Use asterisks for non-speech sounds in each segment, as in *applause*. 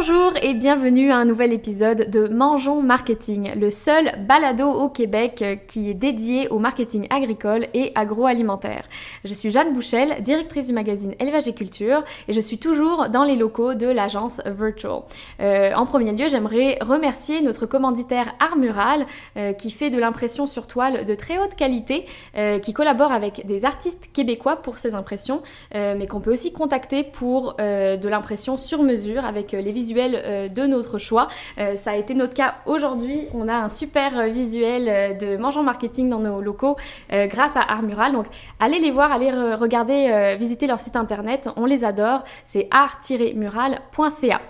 Bonjour et bienvenue à un nouvel épisode de Mangeons Marketing, le seul balado au Québec euh, qui est dédié au marketing agricole et agroalimentaire. Je suis Jeanne Bouchel, directrice du magazine Élevage et Culture et je suis toujours dans les locaux de l'agence Virtual. Euh, en premier lieu, j'aimerais remercier notre commanditaire Armural euh, qui fait de l'impression sur toile de très haute qualité, qui collabore avec des artistes québécois pour ses impressions, mais qu'on peut aussi contacter pour de l'impression sur mesure avec les visuels euh, de notre choix. Euh, ça a été notre cas aujourd'hui. On a un super euh, visuel de Mangeant Marketing dans nos locaux grâce à Armural. Donc allez les voir, allez regarder, visiter leur site internet. On les adore. C'est art-mural.ca.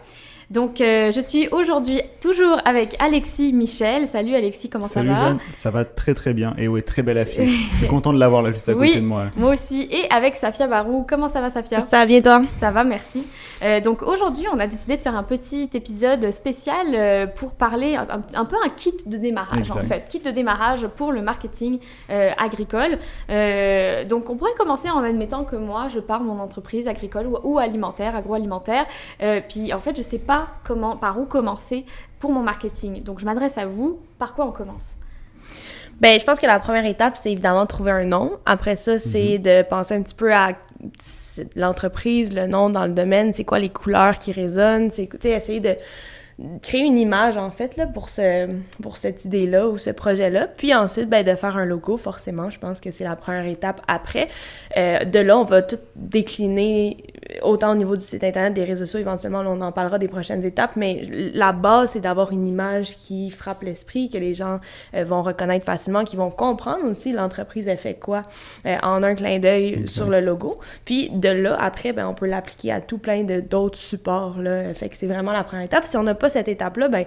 Donc, euh, je suis aujourd'hui toujours avec Alexis Michel. Salut Alexis, comment ça va Jeanne, ça va très très bien. Et oui, très belle affiche. *laughs* je suis content de l'avoir là juste à côté de moi. Moi aussi. Et avec Safia Barou. Comment ça va Safia? Ça va bien toi? Ça va, merci. Euh, donc aujourd'hui, on a décidé de faire un petit épisode spécial euh, pour parler un, peu un kit de démarrage en fait. Kit de démarrage pour le marketing agricole. donc on pourrait commencer en admettant que moi, je pars mon entreprise agricole ou, ou alimentaire, agroalimentaire. puis en fait, je sais pas comment, par où commencer pour mon marketing. Donc, je m'adresse à vous. Par quoi on commence? Ben, je pense que la première étape, c'est évidemment de trouver un nom. Après ça, c'est mhm. de penser un petit peu à l'entreprise, le nom dans le domaine, c'est quoi les couleurs qui résonnent, c'est essayer de créer une image en fait là pour ce pour cette idée là ou ce projet là puis ensuite ben de faire un logo forcément je pense que c'est la première étape après. Euh, de là on va tout décliner autant au niveau du site internet des réseaux sociaux éventuellement on en parlera des prochaines étapes mais la base c'est d'avoir une image qui frappe l'esprit que les gens euh, vont reconnaître facilement qui vont comprendre aussi l'entreprise a fait quoi euh, en un clin d'œil sur le logo. Puis de là après ben on peut l'appliquer à tout plein de d'autres supports là. Fait que c'est vraiment la première étape. Si on n'a pas cette étape-là, ben,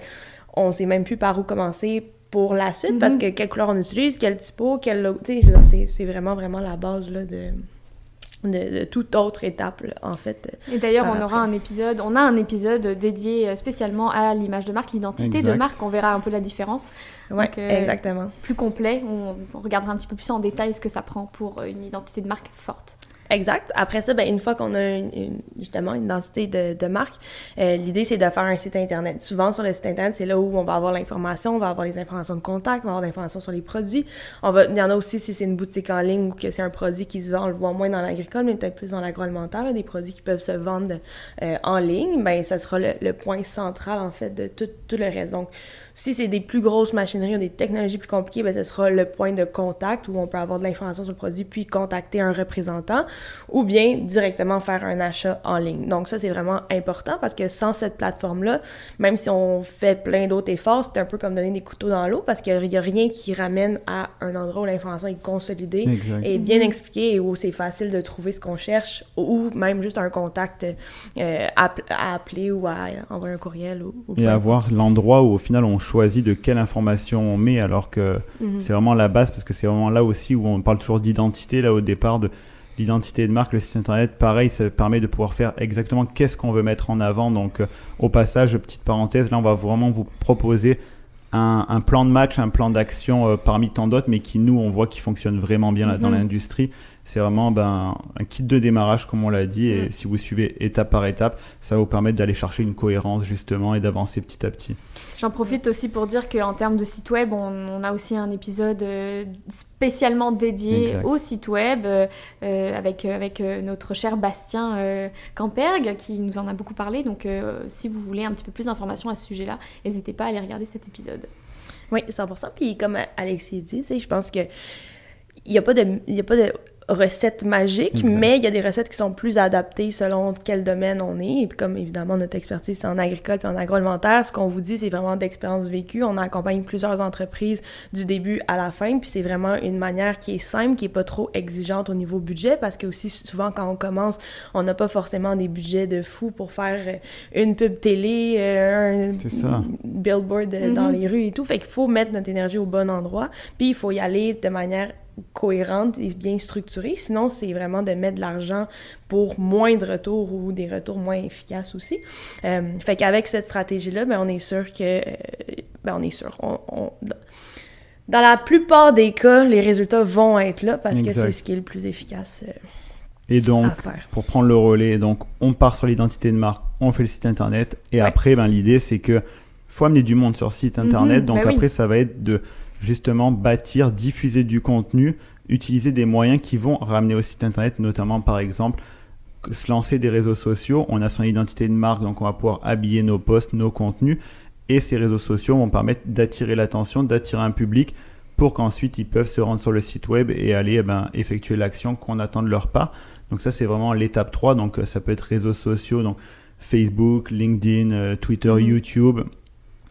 on sait même plus par où commencer pour la suite parce mhm. que quelle couleur on utilise, quel typo, quel c'est vraiment, vraiment la base là, de, de, toute autre étape, en fait. Et d'ailleurs, on aura un épisode, on a un épisode dédié euh, spécialement à l'image de marque, l'identité de marque. On verra un peu la différence. Oui, euh, exactement. Plus complet, on, on, regardera un petit peu plus en détail ce que ça prend pour une identité de marque forte. Exact. Après ça, ben, une fois qu'on a justement une identité de, marque, euh, l'idée c'est de faire un site internet. Souvent sur le site internet, c'est là où on va avoir l'information, on va avoir les informations de contact, on va avoir l'information sur les produits. On va, il y en a aussi si c'est une boutique en ligne ou que c'est un produit qui se vend, on le voit moins dans l'agricole, mais peut-être plus dans l'agroalimentaire, des produits qui peuvent se vendre euh, en ligne. Ben ça sera le, point central en fait de tout, le reste. Si c'est des plus grosses machineries ou des technologies plus compliquées, ben, ce sera le point de contact où on peut avoir de l'information sur le produit puis contacter un représentant ou bien directement faire un achat en ligne. Donc ça, c'est vraiment important parce que sans cette plateforme-là, même si on fait plein d'autres efforts, c'est un peu comme donner des couteaux dans l'eau parce qu'il n'y a rien qui ramène à un endroit où l'information est consolidée et bien expliquée et où c'est facile de trouver ce qu'on cherche ou même juste un contact euh, à, appeler ou à envoyer un courriel. Ou, et avoir l'endroit où au final on choisit de quelle information on met, alors que mhm. c'est vraiment la base, parce que c'est vraiment là aussi où on parle toujours d'identité, là au départ, de l'identité de marque, le site internet, pareil, ça permet de pouvoir faire exactement qu'est-ce qu'on veut mettre en avant. Donc, euh, au passage, petite parenthèse, là, on va vraiment vous proposer un, plan de match, un plan d'action euh, parmi tant d'autres, mais qui, nous, on voit qui fonctionne vraiment bien là, dans mhm. l'industrie. C'est vraiment ben, un kit de démarrage, comme on l'a dit, et mm. si vous suivez étape par étape, ça va vous permettre d'aller chercher une cohérence justement et d'avancer petit à petit. J'en profite aussi pour dire qu'en termes de site web, on, a aussi un épisode euh, spécialement dédié au site web euh, euh, avec, avec notre cher Bastien Campergue qui nous en a beaucoup parlé. Donc si vous voulez un petit peu plus d'informations à ce sujet-là, n'hésitez pas à aller regarder cet épisode. Oui, 100%. Puis comme Alexis dit, je pense que il n'y a pas de, il y a pas de recettes magiques, mais il y a des recettes qui sont plus adaptées selon quel domaine on est. Et puis comme évidemment notre expertise c'est en agricole puis en agroalimentaire, ce qu'on vous dit c'est vraiment d'expérience vécue. On accompagne plusieurs entreprises du début à la fin, puis c'est vraiment une manière qui est simple, qui est pas trop exigeante au niveau budget parce que aussi souvent quand on commence, on n'a pas forcément des budgets de fou pour faire une pub télé, euh, un billboard euh, dans mm-hmm. les rues et tout. Fait qu'il faut mettre notre énergie au bon endroit, puis il faut y aller de manière cohérente et bien structurée. Sinon, c'est vraiment de mettre de l'argent pour moins de retours ou des retours moins efficaces aussi. Euh, fait qu'avec cette stratégie-là, ben, on est sûr que... Euh, ben, on est sûr. On, dans la plupart des cas, les résultats vont être là parce que c'est ce qui est le plus efficace. Euh, et donc, pour prendre le relais, donc on part sur l'identité de marque, on fait le site internet. Et après, ben, l'idée, c'est que faut amener du monde sur site internet. Mhm, donc bah oui. après, ça va être de justement bâtir, diffuser du contenu, utiliser des moyens qui vont ramener au site internet, notamment par exemple se lancer des réseaux sociaux. On a son identité de marque, donc on va pouvoir habiller nos posts, nos contenus. Et ces réseaux sociaux vont permettre d'attirer l'attention, d'attirer un public pour qu'ensuite ils peuvent se rendre sur le site web et aller eh ben, effectuer l'action qu'on attend de leur part. Donc ça c'est vraiment l'étape 3, donc euh, ça peut être réseaux sociaux, donc Facebook, LinkedIn, euh, Twitter, Mhm. YouTube.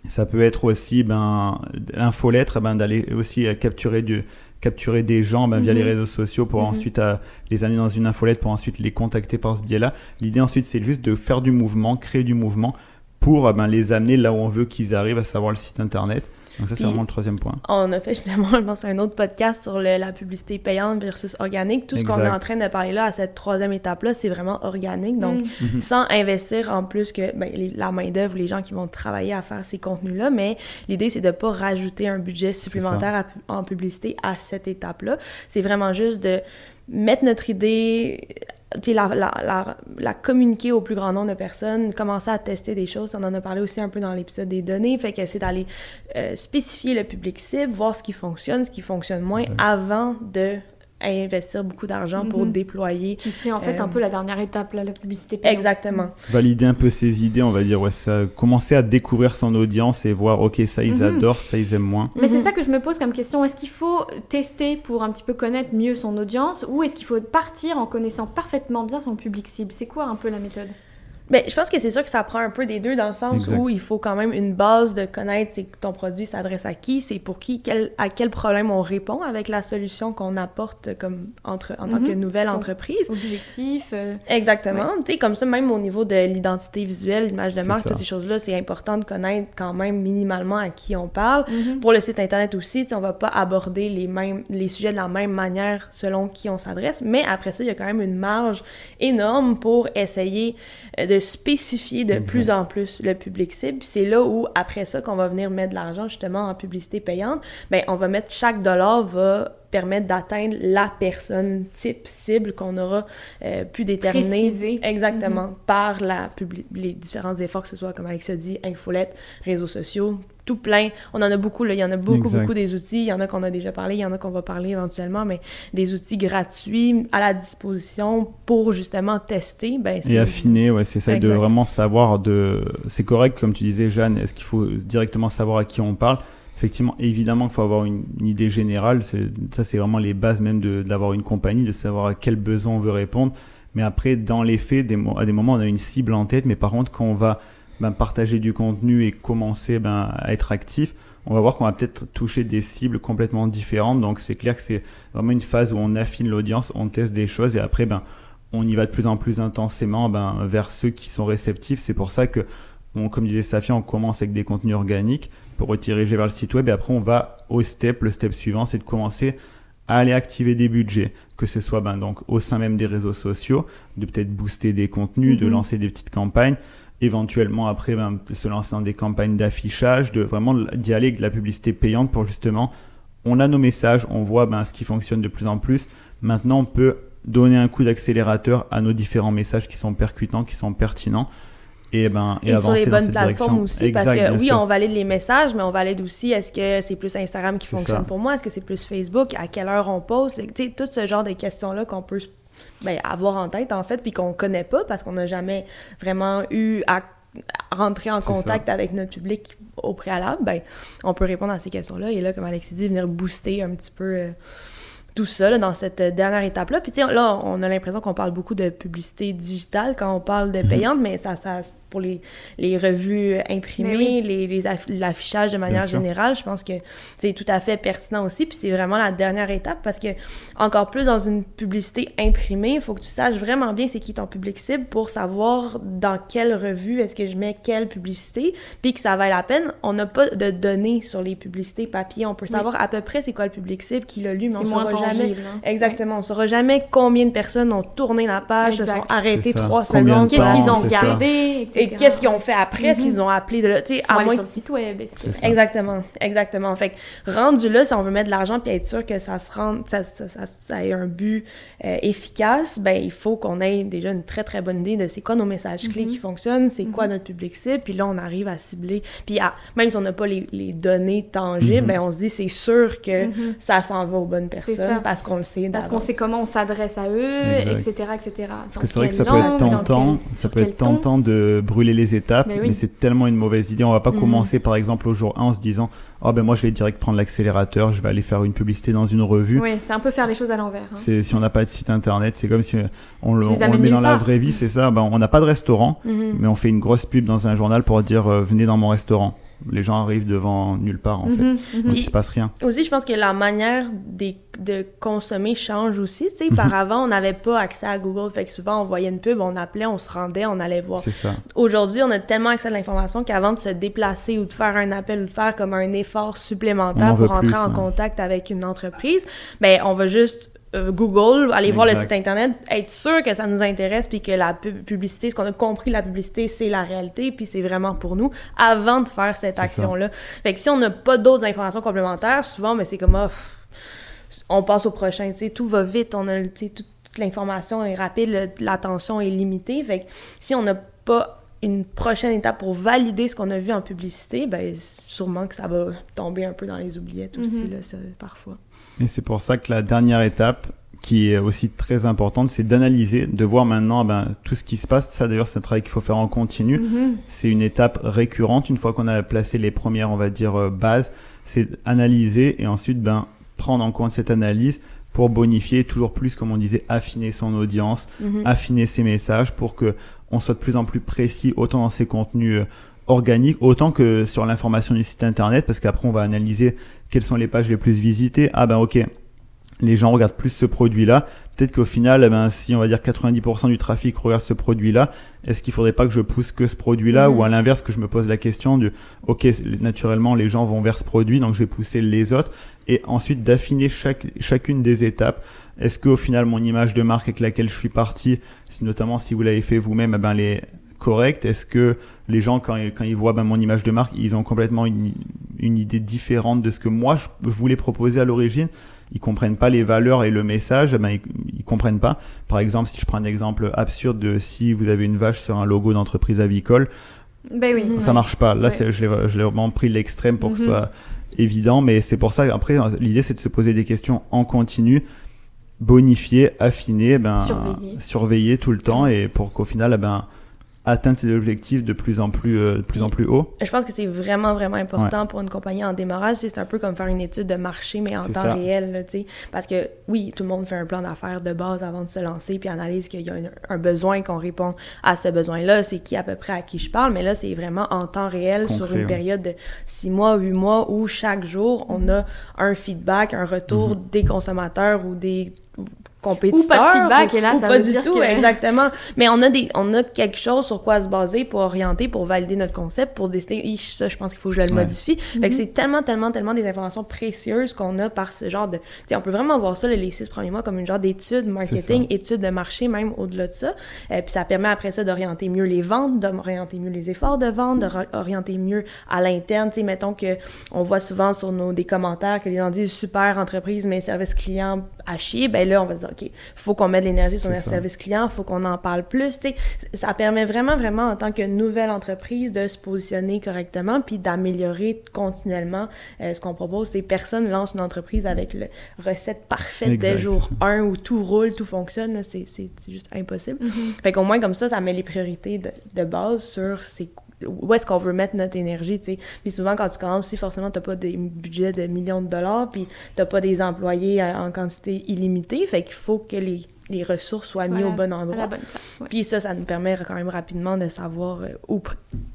Ça peut être aussi ben, l'infolettre, ben, d'aller aussi euh, capturer, du, capturer des gens ben, via Mhm. les réseaux sociaux pour Mhm. ensuite euh, les amener dans une infolette, pour ensuite les contacter par ce biais-là. L'idée ensuite c'est juste de faire du mouvement, créer du mouvement pour ben, les amener là où on veut qu'ils arrivent, à savoir le site internet. Donc ça c'est vraiment le troisième point. On a fait justement, *laughs* je pense, un autre podcast sur le- la publicité payante versus organique. Tout ce qu'on est en train de parler là, à cette troisième étape-là, c'est vraiment organique. Donc, Mm. Mhm. sans investir en plus que ben, les- la main-d'œuvre, les gens qui vont travailler à faire ces contenus-là, mais l'idée, c'est de ne pas rajouter un budget supplémentaire à en publicité à cette étape-là. C'est vraiment juste de mettre notre idée, la, la, la, la communiquer au plus grand nombre de personnes, commencer à tester des choses. On en a parlé aussi un peu dans l'épisode des données. Fait que c'est d'aller euh, spécifier le public cible, voir ce qui fonctionne, ce qui fonctionne moins, avant de investir beaucoup d'argent pour Mhm. déployer. Qui serait en fait Euh, un peu la dernière étape, là, la publicité payante. Exactement. Valider un peu ses idées, on va dire, ouais, ça, commencer à découvrir son audience et voir, ok, ça ils Mhm. adorent, ça ils aiment moins. Mais c'est Mhm. ça que je me pose comme question. Est-ce qu'il faut tester pour un petit peu connaître mieux son audience ou est-ce qu'il faut partir en connaissant parfaitement bien son public cible? C'est quoi un peu la méthode? Mais je pense que c'est sûr que ça prend un peu des deux dans le sens Exact. où il faut quand même une base de connaître ton produit s'adresse à qui, c'est pour qui, quel, à quel problème on répond avec la solution qu'on apporte comme entre, en tant Mhm. que nouvelle Donc, entreprise. Objectif euh, Exactement. Tu sais, comme ça, même au niveau de l'identité visuelle, l'image de marque, ça. toutes ces choses-là, c'est important de connaître quand même minimalement à qui on parle. mhm. Pour le site internet aussi, tu sais, on va pas aborder les mêmes les sujets de la même manière selon qui on s'adresse, mais après ça, il y a quand même une marge énorme pour essayer euh, de spécifier de plus en plus le public cible. C'est là où après ça qu'on va venir mettre de l'argent justement en publicité payante, ben on va mettre chaque dollar va permettre d'atteindre la personne type cible qu'on aura euh, pu déterminer Préciser. exactement par la publi- les différents efforts que ce soit comme Alex a dit infolette réseaux sociaux tout plein on en a beaucoup là il y en a beaucoup Exact. beaucoup des outils il y en a qu'on a déjà parlé il y en a qu'on va parler éventuellement mais des outils gratuits à la disposition pour justement tester ben c'est- Et affiner, ouais, c'est ça, de vraiment savoir de. C'est correct, comme tu disais, Jeanne, est-ce qu'il faut directement savoir à qui on parle? Effectivement, évidemment qu'il faut avoir une, idée générale. Ça, c'est vraiment les bases même d'avoir une compagnie, de savoir à quel besoin on veut répondre. Mais après, dans les faits, à des moments, on a une cible en tête. Mais par contre, quand on va ben, partager du contenu et commencer ben, à être actif, on va voir qu'on va peut-être toucher des cibles complètement différentes. Donc, c'est clair que c'est vraiment une phase où on affine l'audience, on teste des choses et après, ben, on y va de plus en plus intensément ben, vers ceux qui sont réceptifs. C'est pour ça que, on, comme disait Safia, on commence avec des contenus organiques pour rediriger vers le site web et après on va au step. Le step suivant, c'est de commencer à aller activer des budgets, que ce soit ben, donc au sein même des réseaux sociaux, de peut-être booster des contenus, de Mhm. lancer des petites campagnes, éventuellement après ben, se lancer dans des campagnes d'affichage, de vraiment d'y aller avec de la publicité payante pour justement, on a nos messages, on voit ben, ce qui fonctionne de plus en plus. Maintenant, on peut donner un coup d'accélérateur à nos différents messages qui sont percutants, qui sont pertinents. Et, ben, et, et sur les bonnes plateformes aussi Exact, parce que oui sûr. on valide les messages mais on valide aussi est-ce que c'est plus Instagram qui fonctionne ça. pour moi? Est-ce que c'est plus Facebook? À quelle heure on poste? Tu sais tout ce genre de questions là qu'on peut ben, avoir en tête en fait puis qu'on connaît pas parce qu'on n'a jamais vraiment eu à rentrer en contact avec notre public au préalable, ben, on peut répondre à ces questions-là. Et là, comme Alexis dit, venir booster un petit peu euh, tout ça là, dans cette euh, dernière étape-là. Puis là, on a l'impression qu'on parle beaucoup de publicité digitale quand on parle de payante, mais ça, ça pour les, les revues imprimées, oui. les, les aff- l'affichage de manière générale, je pense que c'est tout à fait pertinent aussi. Puis c'est vraiment la dernière étape parce que, encore plus dans une publicité imprimée, il faut que tu saches vraiment bien c'est qui ton public cible pour savoir dans quelle revue est-ce que je mets quelle publicité, puis que ça vaille la peine. On n'a pas de données sur les publicités papier. On peut Oui. savoir à peu près c'est quoi le public cible qui l'a lu, mais C'est on moins saura jamais. hein. Exactement, on saura jamais combien de personnes ont tourné la page, se sont arrêtées trois secondes. Qu'est-ce qu'ils ont regardé. Et qu'est-ce qu'ils ont fait après? Est-ce qu'ils ont appelé de là? Ils sont allés sur le site web. Exactement, exactement. Fait que rendu là, si on veut mettre de l'argent puis être sûr que ça se rende, ça, ça, ça, ait un but euh, efficace, ben il faut qu'on ait déjà une très très bonne idée de c'est quoi nos messages clés qui fonctionnent, c'est quoi notre public cible, puis là on arrive à cibler. Puis même si on n'a pas les, les, données tangibles, ben on se dit c'est sûr que ça s'en va aux bonnes personnes parce qu'on le sait. Parce qu'on sait comment on s'adresse à eux, etc., etc. Parce que c'est vrai que ça peut être tentant, ça peut être tentant de brûler les étapes, mais, c'est tellement une mauvaise idée. On va pas mhm. commencer par exemple au jour 1 en se disant oh ben moi je vais direct prendre l'accélérateur, je vais aller faire une publicité dans une revue. Oui, c'est un peu faire les choses à l'envers. Hein. C'est si on n'a pas de site internet, c'est comme si on le, met dans la vraie vie, c'est ça. Ben, on n'a pas de restaurant, mhm. mais on fait une grosse pub dans un journal pour dire euh, venez dans mon restaurant les gens arrivent devant nulle part en fait. Mhm, mhm. Donc il se passe rien. Aussi, je pense que la manière de consommer change aussi. Tu sais, par mhm. avant, on n'avait pas accès à Google, fait que souvent on voyait une pub, on appelait, on se rendait, on allait voir. C'est ça. Aujourd'hui, on a tellement accès à l'information qu'avant de se déplacer ou de faire un appel ou de faire comme un effort supplémentaire pour entrer en contact avec une entreprise, ben on va juste euh, Google, aller voir le site internet, être sûr que ça nous intéresse puis que la publicité, ce qu'on a compris la publicité, c'est la réalité puis c'est vraiment pour nous avant de faire cette action-là. Fait que si on n'a pas d'autres informations complémentaires, souvent, mais c'est comme oh, on passe au prochain, tu sais, tout va vite, on a, tu toute, l'information est rapide, l'attention est limitée. Fait que si on n'a pas une prochaine étape pour valider ce qu'on a vu en publicité, ben sûrement que ça va tomber un peu dans les oubliettes aussi, mm-hmm. là, parfois. Et c'est pour ça que la dernière étape, qui est aussi très importante, c'est d'analyser, de voir maintenant ben, tout ce qui se passe. Ça d'ailleurs, c'est un travail qu'il faut faire en continu. Mm-hmm. C'est une étape récurrente. Une fois qu'on a placé les premières, on va dire, euh, bases, c'est analyser et ensuite ben, prendre en compte cette analyse pour bonifier toujours plus, comme on disait, affiner son audience, mm-hmm. affiner ses messages pour que on soit de plus en plus précis, autant dans ses contenus euh, organiques, autant que sur l'information du site internet, parce qu'après on va analyser quelles sont les pages les plus visitées. Ah ben ok, les gens regardent plus ce produit-là. Peut-être qu'au final, eh ben, si on va dire 90% du trafic regarde ce produit-là, est-ce qu'il faudrait pas que je pousse que ce produit-là mhm. ou à l'inverse que je me pose la question du ok naturellement les gens vont vers ce produit donc je vais pousser les autres et ensuite d'affiner chaque, chacune des étapes. Est-ce qu'au final mon image de marque avec laquelle je suis parti, notamment si vous l'avez fait vous-même, eh ben les correct Est-ce que les gens, quand, quand ils voient ben, mon image de marque, ils ont complètement une, une, idée différente de ce que moi je voulais proposer à l'origine? Ils comprennent pas les valeurs et le message, ben, ils, comprennent pas. Par exemple, si je prends un exemple absurde de si vous avez une vache sur un logo d'entreprise avicole, ben oui, ça marche pas. Là, je l'ai vraiment pris l'extrême pour que ce mhm. soit évident, mais c'est pour ça. Après, l'idée c'est de se poser des questions en continu bonifier, affiner, ben, surveiller. surveiller tout le temps et pour qu'au final, ben, atteindre ses objectifs de plus en plus, euh, de plus en plus haut. Je pense que c'est vraiment, vraiment important pour une compagnie en démarrage. C'est un peu comme faire une étude de marché, mais en temps réel. Là, parce que oui, tout le monde fait un plan d'affaires de base avant de se lancer, puis analyse qu'il y a un, besoin, qu'on répond à ce besoin-là. C'est qui à peu près à qui je parle, mais là, c'est vraiment en temps réel sur une période de six mois, huit mois, où chaque jour, on a un feedback, un retour mm-hmm. des consommateurs ou des compétiteur. Ou pas de feedback, et là, ça pas veut du tout, exactement. Mais on a des, on a quelque chose sur quoi se baser pour orienter, pour valider notre concept, pour décider, ça, je pense qu'il faut que je le modifie. Fait que mhm. c'est tellement, tellement, tellement des informations précieuses qu'on a par ce genre de, tu on peut vraiment voir ça, les six premiers mois, comme une genre d'étude marketing, étude de marché, même au-delà de ça. Euh, puis ça permet après ça d'orienter mieux les ventes, d'orienter mieux les efforts de vente, d'orienter mieux à l'interne. Tu sais, mettons que on voit souvent sur nos, des commentaires que les gens disent super entreprise, mais service client à chier, ben là, on va dire, OK, faut qu'on mette de l'énergie sur notre service client, faut qu'on en parle plus. sais, ça permet vraiment, vraiment, en tant que nouvelle entreprise, de se positionner correctement puis d'améliorer continuellement euh, ce qu'on propose. C'est personne lance une entreprise avec le recette parfaite des jours 1 où tout roule, tout fonctionne. C'est juste impossible. Mm-hmm. Fait qu'au moins, comme ça, ça met les priorités de, de base sur ces où est-ce qu'on veut mettre notre énergie, tu sais. Puis souvent, quand tu commences aussi, forcément, t'as pas des budgets de millions de dollars, puis t'as pas des employés en quantité illimitée, fait qu'il faut que les, les ressources soient mises au bon endroit. Puis ça, ça nous permet quand même rapidement de savoir euh, où,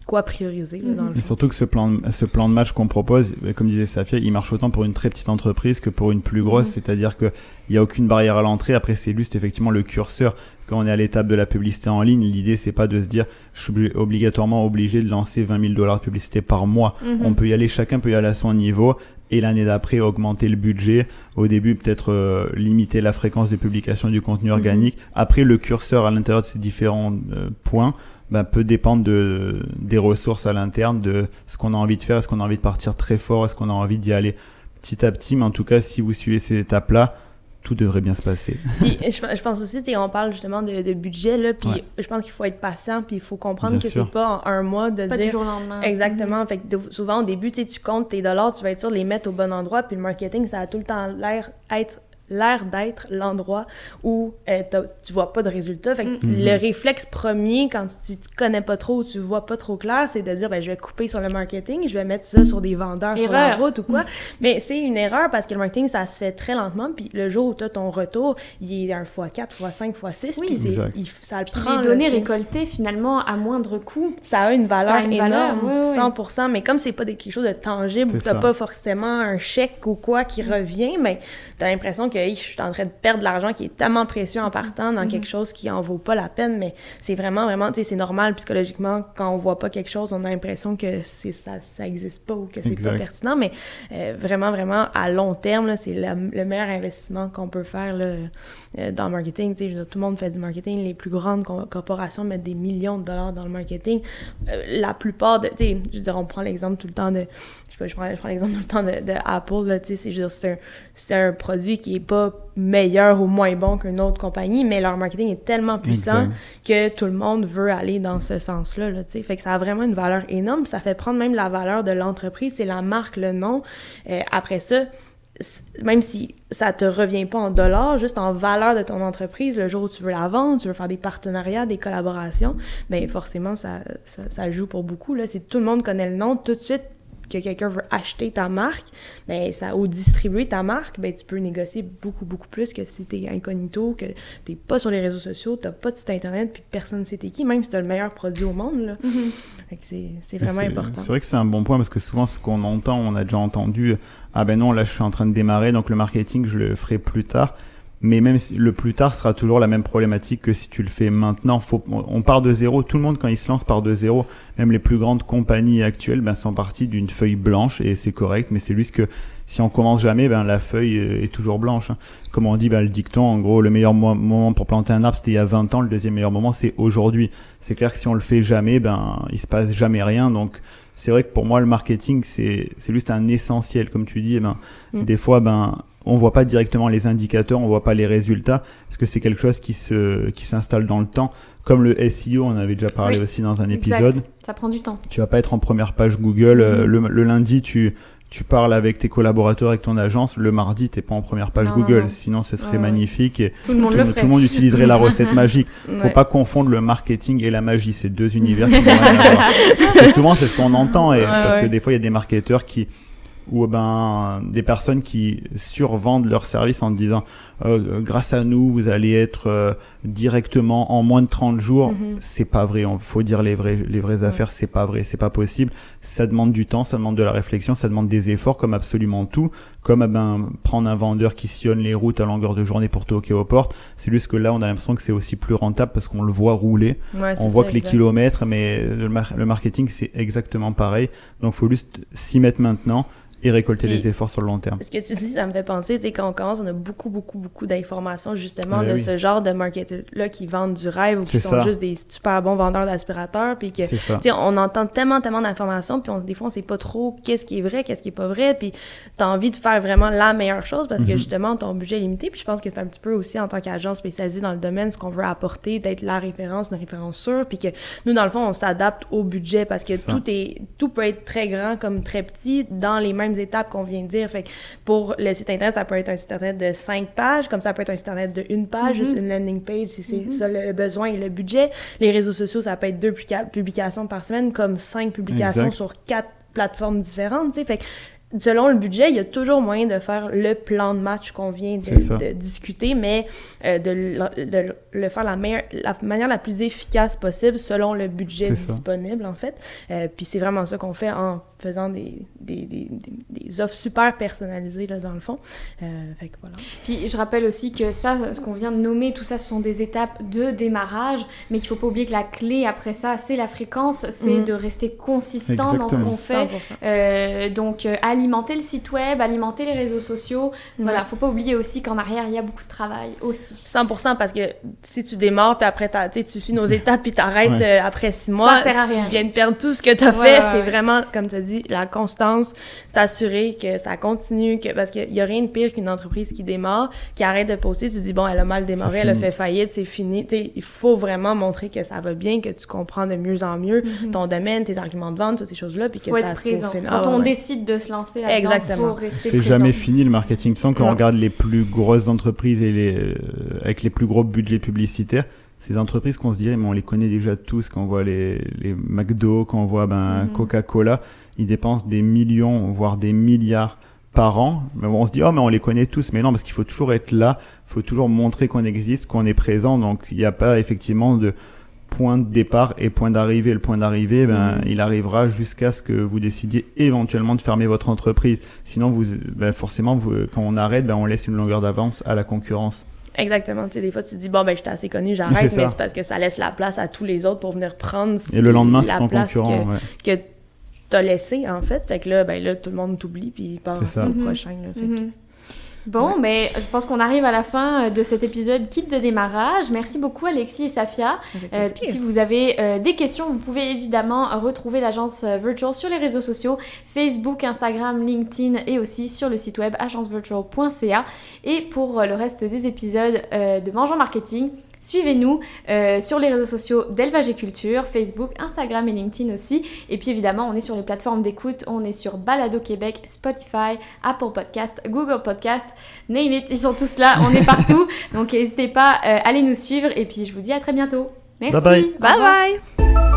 quoi prioriser. dans le Et surtout que ce plan, ce plan de match qu'on propose, euh, comme disait Safia, il marche autant pour une très petite entreprise que pour une plus grosse, mm-hmm. c'est-à-dire que il n'y a aucune barrière à l'entrée. Après, c'est juste effectivement le curseur. Quand on est à l'étape de la publicité en ligne, l'idée, c'est pas de se dire, je suis obligatoirement obligé de lancer 20 000 dollars de publicité par mois. Mhm. On peut y aller, chacun peut y aller à son niveau. Et l'année d'après, augmenter le budget. Au début, peut-être euh, limiter la fréquence de publication du contenu mhm. organique. Après, le curseur à l'intérieur de ces différents euh, points, ben, peut dépendre de, des ressources à l'interne, de ce qu'on a envie de faire, est-ce qu'on a envie de partir très fort, est-ce qu'on a envie d'y aller petit à petit? Mais en tout cas, si vous suivez ces étapes-là, tout devrait bien se passer. *laughs* puis, je, pense aussi, on parle justement de, budget, là, puis je pense qu'il faut être patient, puis il faut comprendre que c'est pas en un mois de pas dire... du jour au lendemain. Exactement. Mm-hmm. Fait que souvent, au début, tu comptes tes dollars, tu vas être sûr de les mettre au bon endroit, puis le marketing, ça a tout le temps l'air être l'air d'être l'endroit où euh, tu vois pas de résultat. Fait que mm-hmm. le réflexe premier, quand tu, ne connais pas trop, tu vois pas trop clair, c'est de dire, ben, je vais couper sur le marketing, je vais mettre ça sur des vendeurs sur la route ou quoi. Mm. Mais c'est une erreur parce que le marketing, ça se fait très lentement, puis le jour où tu as ton retour, il est un x4, x5, x6, puis c'est, ça le prend. Les données récoltées, finalement, à moindre coût. Ça a une valeur énorme, 100%, mais comme c'est pas quelque chose de tangible, tu n'as pas forcément un chèque ou quoi qui revient, mais tu as l'impression que je suis en train de perdre de l'argent qui est tellement précieux en partant dans quelque mhm. chose qui en vaut pas la peine, mais c'est vraiment, vraiment, tu sais, c'est normal psychologiquement, quand on voit pas quelque chose, on a l'impression que ça, ça existe pas ou que c'est pas pertinent, mais euh, vraiment, vraiment, à long terme, c'est le meilleur investissement qu'on peut faire là, euh, dans le marketing. Tu sais, tout le monde fait du marketing, les plus grandes corporations mettent des millions de dollars dans le marketing. Euh, la plupart de, tu sais, je veux dire, on prend l'exemple tout le temps de je, prends, je prends l'exemple tout le temps de, Apple, là, c'est, c'est, un, produit qui est pas meilleur ou moins bon qu'une autre compagnie, mais leur marketing est tellement puissant que tout le monde veut aller dans ce sens-là, là, Fait que ça a vraiment une valeur énorme, ça fait prendre même la valeur de l'entreprise, c'est la marque, le nom. Euh, après ça, même si ça te revient pas en dollars, juste en valeur de ton entreprise, le jour où tu veux la vendre, tu veux faire des partenariats, des collaborations, ben forcément ça, ça, ça joue pour beaucoup là. Si tout le monde connaît le nom, tout de suite que quelqu'un veut acheter ta marque, ben ça ou distribuer ta marque, ben tu peux négocier beaucoup beaucoup plus que si t'es incognito, que t'es pas sur les réseaux sociaux, t'as pas de site internet, puis personne ne sait t'es qui, même si t'as le meilleur produit au monde là. Mm-hmm. c'est vraiment important. C'est vrai que c'est un bon point parce que souvent ce qu'on entend, on a déjà entendu, ah ben non là je suis en train de démarrer donc le marketing je le ferai plus tard mais même le plus tard sera toujours la même problématique que si tu le fais maintenant. Faut, on part de zéro. Tout le monde, quand il se lance, part de zéro. Même les plus grandes compagnies actuelles ben, sont parties d'une feuille blanche et c'est correct. Mais c'est juste que si on commence jamais, ben, la feuille euh, est toujours blanche. Hein. Comme on dit, ben, le dicton, en gros, le meilleur moment pour planter un arbre, c'était il y a 20 ans. Le deuxième meilleur moment, c'est aujourd'hui. C'est clair que si on le fait jamais, ben, il se passe jamais rien. Donc, c'est vrai que pour moi, le marketing, c'est, c'est juste un essentiel. Comme tu dis, eh ben, mm. des fois, ben, on voit pas directement les indicateurs, on voit pas les résultats, parce que c'est quelque chose qui se, qui s'installe dans le temps. Comme le SEO, on avait déjà parlé aussi dans un épisode. Ça prend du temps. Tu vas pas être en première page Google. Euh, mm-hmm. le, lundi, tu, tu parles avec tes collaborateurs, avec ton agence. Le mardi, t'es pas en première page Google. Sinon, ce serait magnifique et tout le monde, tout, le monde utiliserait la recette *laughs* magique. Faut pas confondre le marketing et la magie. C'est deux univers qui n'ont rien. *laughs* Parce que souvent, c'est ce qu'on entend et parce que des fois, il y a des marketeurs qui, ou ben des personnes qui survendent leurs services en disant euh, grâce à nous vous allez être euh, directement en moins de 30 jours. Mhm. c'est pas vrai il faut dire les vrais les vraies affaires c'est pas vrai c'est pas possible. Ça demande du temps ça demande de la réflexion ça demande des efforts comme absolument tout. Comme eh ben prendre un vendeur qui sillonne les routes à longueur de journée pour toquer aux portes c'est juste que là on a l'impression que c'est aussi plus rentable parce qu'on le voit rouler. On voit que les kilomètres mais le, le marketing c'est exactement pareil. Donc faut juste s'y mettre maintenant et récolter les efforts sur le long terme. Ce que tu dis, ça me fait penser, tu sais, quand on commence, on a beaucoup, beaucoup, beaucoup d'informations justement de ce genre de marketeurs-là qui vendent du rêve ou qui sont juste des super bons vendeurs d'aspirateurs, puis que, on entend tellement, tellement d'informations, puis on, des fois, on sait pas trop qu'est-ce qui est vrai, qu'est-ce qui est pas vrai, puis t'as envie de faire vraiment la meilleure chose parce que mhm. justement, ton budget est limité, puis je pense que c'est un petit peu aussi en tant qu'agence spécialisée dans le domaine, ce qu'on veut apporter, d'être la référence, une référence sûre, puis que nous, dans le fond, on s'adapte au budget parce que tout est, tout peut être très grand comme très petit dans les mêmes étapes qu'on vient de dire. Fait pour le site internet, ça peut être un site internet de cinq pages, comme ça peut être un site internet de une page, juste mm-hmm. une landing page si c'est mm-hmm. ça le besoin et le budget. Les réseaux sociaux, ça peut être deux publications par semaine, comme cinq publications sur quatre plateformes différentes, tu sais. Fait selon le budget, il y a toujours moyen de faire le plan de match qu'on vient de, discuter, mais euh, de, le faire la, meilleure, la manière la plus efficace possible selon le budget disponible, en fait. Euh, puis c'est vraiment ça qu'on fait en faisant des, des, des, des, offres super personnalisées, là, dans le fond. Euh, fait que voilà. Puis je rappelle aussi que ça, ce qu'on vient de nommer, tout ça, ce sont des étapes de démarrage, mais qu'il faut pas oublier que la clé après ça, c'est la fréquence, c'est mhm. de rester consistant dans ce qu'on fait. donc, aligner alimenter le site web, alimenter les réseaux sociaux. Voilà, faut pas oublier aussi qu'en arrière, il y a beaucoup de travail aussi. 100% parce que si tu démarres, puis après, tu suis nos étapes, puis t'arrêtes euh, après six mois, tu viens de perdre tout ce que tu as fait. c'est vraiment, comme tu as dit, la constance, s'assurer que ça continue, que parce qu'il y a rien de pire qu'une entreprise qui démarre, qui arrête de poster, tu te dis, bon, elle a mal démarré, elle a fait faillite, c'est fini. sais, il faut vraiment montrer que ça va bien, que tu comprends de mieux en mieux mm-hmm. ton domaine, tes arguments de vente, toutes ces choses-là, puis que faut ça être présent. Quand on décide de se lancer, Exactement. C'est jamais fini le marketing. Sans qu'on regarde les plus grosses entreprises et les, euh, avec les plus gros budgets publicitaires, ces entreprises qu'on se dirait, mais on les connaît déjà tous, quand on voit les, les McDo, quand on voit ben, mm-hmm. Coca-Cola, ils dépensent des millions, voire des milliards par an. Mais on se dit, oh, mais on les connaît tous. Mais non, parce qu'il faut toujours être là, il faut toujours montrer qu'on existe, qu'on est présent. Donc, il n'y a pas effectivement de point de départ et point d'arrivée. Le point d'arrivée, ben, mm. il arrivera jusqu'à ce que vous décidiez éventuellement de fermer votre entreprise. Sinon, vous, ben, forcément, vous, quand on arrête, ben, on laisse une longueur d'avance à la concurrence. Exactement. Tu sais, des fois, tu te dis, bon, ben, je suis assez connu, j'arrête, mais c'est parce que ça laisse la place à tous les autres pour venir prendre Et le lendemain, c'est ton concurrent. Que, t'as laissé, en fait. Fait que là, ben, là, tout le monde t'oublie, puis il pense au mm-hmm. prochain. Là, fait mm-hmm. Bon, mais je pense qu'on arrive à la fin euh, de cet épisode kit de démarrage. Merci beaucoup Alexis et Safia. Euh, puis si vous avez euh, des questions, vous pouvez évidemment retrouver l'agence Virtual sur les réseaux sociaux, Facebook, Instagram, LinkedIn et aussi sur le site web agencevirtual.ca. Et pour le reste des épisodes de Mangeons Marketing, Suivez-nous euh, sur les réseaux sociaux d'Élevage et Culture, Facebook, Instagram et LinkedIn aussi. Et puis évidemment, on est sur les plateformes d'écoute. On est sur Balado Québec, Spotify, Apple Podcast, Google Podcast, name it, ils sont tous là, on est partout. *laughs* Donc n'hésitez pas, euh, à aller nous suivre. Et puis je vous dis à très bientôt. Merci. bye. bye, bye.